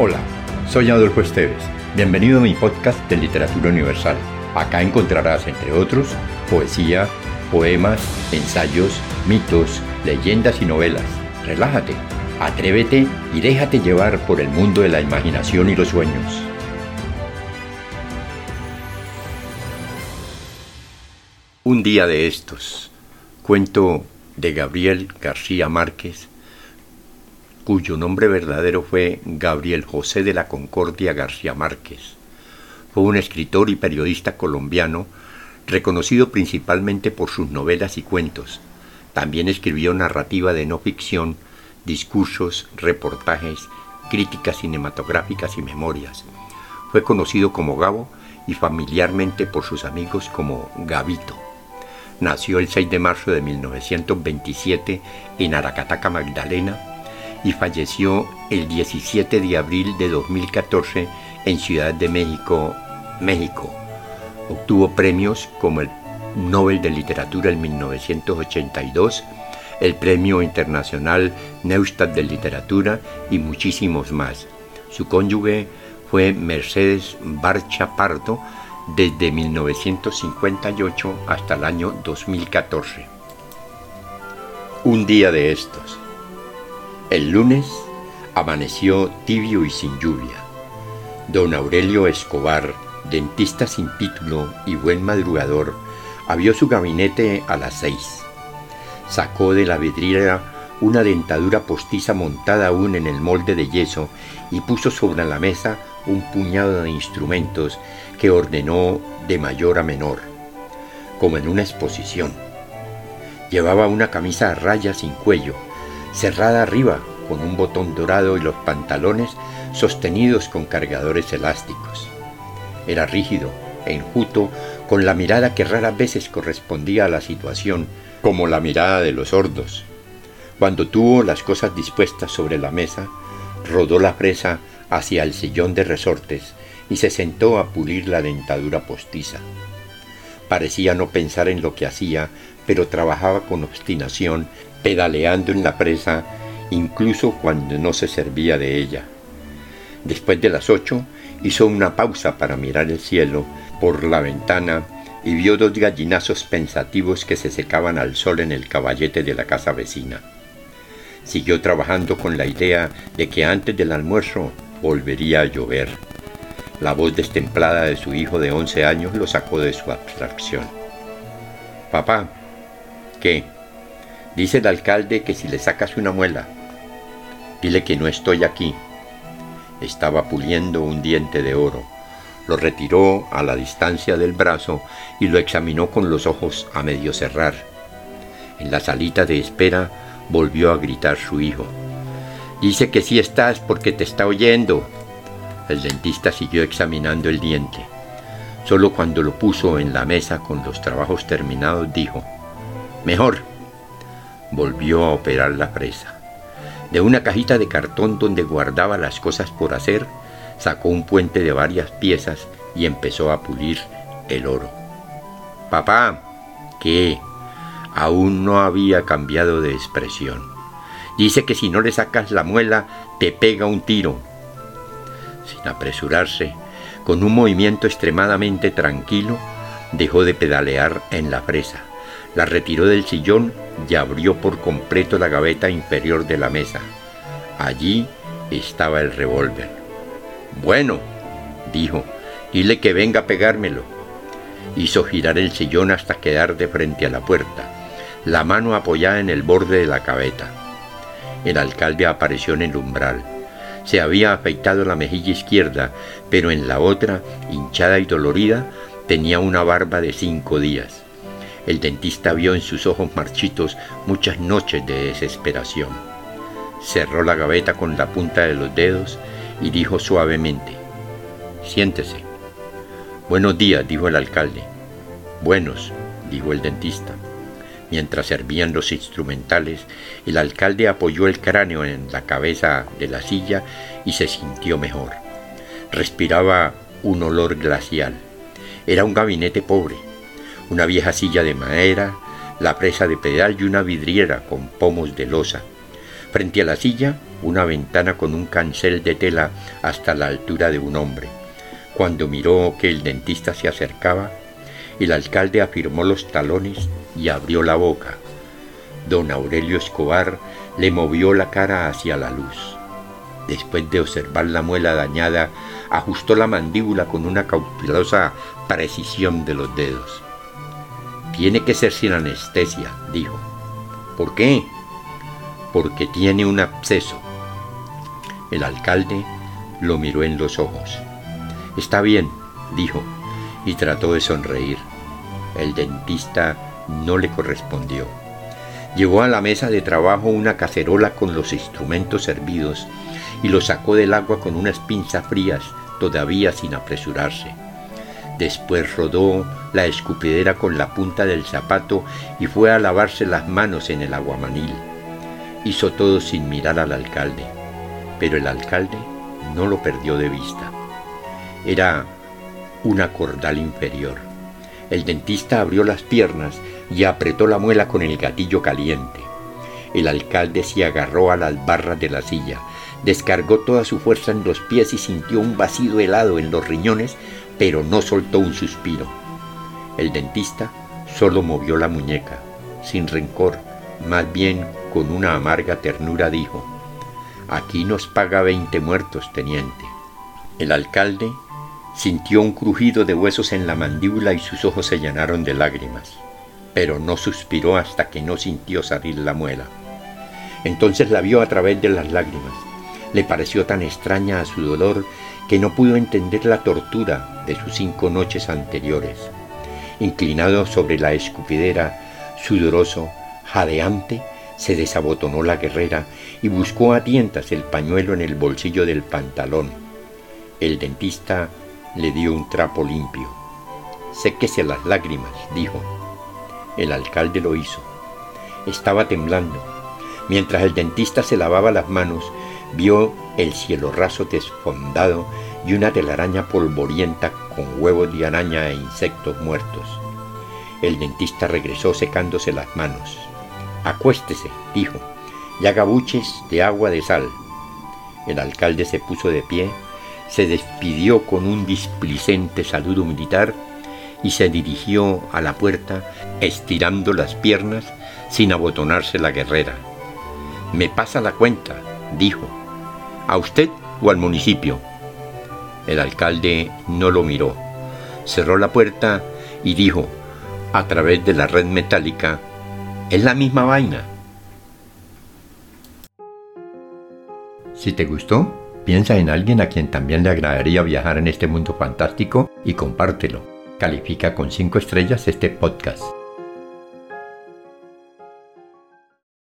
Hola, soy Adolfo Esteves. Bienvenido a mi podcast de Literatura Universal. Acá encontrarás, entre otros, poesía, poemas, ensayos, mitos, leyendas y novelas. Relájate, atrévete y déjate llevar por el mundo de la imaginación y los sueños. Un día de estos. Cuento de Gabriel García Márquez, cuyo nombre verdadero fue Gabriel José de la Concordia García Márquez. Fue un escritor y periodista colombiano reconocido principalmente por sus novelas y cuentos. También escribió narrativa de no ficción, discursos, reportajes, críticas cinematográficas y memorias. Fue conocido como Gabo y familiarmente por sus amigos como Gabito. Nació el 6 de marzo de 1927 en Aracataca, Magdalena, y falleció el 17 de abril de 2014 en Ciudad de México, México. Obtuvo premios como el Nobel de Literatura en 1982, el Premio Internacional Neustadt de Literatura y muchísimos más. Su cónyuge fue Mercedes Barcha Pardo desde 1958 hasta el año 2014. Un día de estos. El lunes amaneció tibio y sin lluvia. Don Aurelio Escobar, dentista sin título y buen madrugador, abrió su gabinete a las seis. Sacó de la vidriera una dentadura postiza montada aún en el molde de yeso y puso sobre la mesa un puñado de instrumentos que ordenó de mayor a menor, como en una exposición. Llevaba una camisa a rayas sin cuello, cerrada arriba con un botón dorado y los pantalones sostenidos con cargadores elásticos. Era rígido e enjuto, con la mirada que raras veces correspondía a la situación, como la mirada de los sordos. Cuando tuvo las cosas dispuestas sobre la mesa, rodó la presa hacia el sillón de resortes y se sentó a pulir la dentadura postiza. Parecía no pensar en lo que hacía, pero trabajaba con obstinación, pedaleando en la presa, incluso cuando no se servía de ella. Después de las ocho, hizo una pausa para mirar el cielo por la ventana y vio dos gallinazos pensativos que se secaban al sol en el caballete de la casa vecina. Siguió trabajando con la idea de que antes del almuerzo volvería a llover. La voz destemplada de su hijo de once años lo sacó de su abstracción. Papá, ¿qué? Dice el alcalde que si le sacas una muela, dile que no estoy aquí. Estaba puliendo un diente de oro. Lo retiró a la distancia del brazo y lo examinó con los ojos a medio cerrar. En la salita de espera volvió a gritar su hijo. Dice que sí estás porque te está oyendo. El dentista siguió examinando el diente. Solo cuando lo puso en la mesa con los trabajos terminados dijo, mejor. Volvió a operar la presa. De una cajita de cartón donde guardaba las cosas por hacer, sacó un puente de varias piezas y empezó a pulir el oro. Papá, ¿qué? Aún no había cambiado de expresión. Dice que si no le sacas la muela, te pega un tiro sin apresurarse, con un movimiento extremadamente tranquilo, dejó de pedalear en la fresa, la retiró del sillón y abrió por completo la gaveta inferior de la mesa. Allí estaba el revólver. Bueno, dijo, dile que venga a pegármelo. Hizo girar el sillón hasta quedar de frente a la puerta, la mano apoyada en el borde de la gaveta. El alcalde apareció en el umbral se había afeitado la mejilla izquierda, pero en la otra, hinchada y dolorida, tenía una barba de cinco días. El dentista vio en sus ojos marchitos muchas noches de desesperación. Cerró la gaveta con la punta de los dedos y dijo suavemente, Siéntese. Buenos días, dijo el alcalde. Buenos, dijo el dentista. Mientras servían los instrumentales, el alcalde apoyó el cráneo en la cabeza de la silla y se sintió mejor. Respiraba un olor glacial. Era un gabinete pobre, una vieja silla de madera, la presa de pedal y una vidriera con pomos de losa. Frente a la silla, una ventana con un cancel de tela hasta la altura de un hombre. Cuando miró que el dentista se acercaba, el alcalde afirmó los talones y abrió la boca. Don Aurelio Escobar le movió la cara hacia la luz. Después de observar la muela dañada, ajustó la mandíbula con una cautelosa precisión de los dedos. Tiene que ser sin anestesia, dijo. ¿Por qué? Porque tiene un absceso. El alcalde lo miró en los ojos. Está bien, dijo, y trató de sonreír. El dentista no le correspondió. Llevó a la mesa de trabajo una cacerola con los instrumentos servidos y lo sacó del agua con unas pinzas frías, todavía sin apresurarse. Después rodó la escupidera con la punta del zapato y fue a lavarse las manos en el aguamanil. Hizo todo sin mirar al alcalde, pero el alcalde no lo perdió de vista. Era una cordal inferior. El dentista abrió las piernas y apretó la muela con el gatillo caliente. El alcalde se agarró a las barras de la silla, descargó toda su fuerza en los pies y sintió un vacío helado en los riñones, pero no soltó un suspiro. El dentista solo movió la muñeca, sin rencor, más bien con una amarga ternura dijo, Aquí nos paga veinte muertos, teniente. El alcalde sintió un crujido de huesos en la mandíbula y sus ojos se llenaron de lágrimas, pero no suspiró hasta que no sintió salir la muela. Entonces la vio a través de las lágrimas le pareció tan extraña a su dolor que no pudo entender la tortura de sus cinco noches anteriores. Inclinado sobre la escupidera, sudoroso, jadeante, se desabotonó la guerrera y buscó a tientas el pañuelo en el bolsillo del pantalón. El dentista le dio un trapo limpio. Séquese las lágrimas, dijo. El alcalde lo hizo. Estaba temblando. Mientras el dentista se lavaba las manos, vio el cielo raso desfondado y una telaraña polvorienta con huevos de araña e insectos muertos. El dentista regresó secándose las manos. Acuéstese, dijo, y haga buches de agua de sal. El alcalde se puso de pie, se despidió con un displicente saludo militar y se dirigió a la puerta estirando las piernas sin abotonarse la guerrera. Me pasa la cuenta, dijo, ¿A usted o al municipio? El alcalde no lo miró. Cerró la puerta y dijo, a través de la red metálica, es la misma vaina. Si te gustó, piensa en alguien a quien también le agradaría viajar en este mundo fantástico y compártelo. Califica con 5 estrellas este podcast.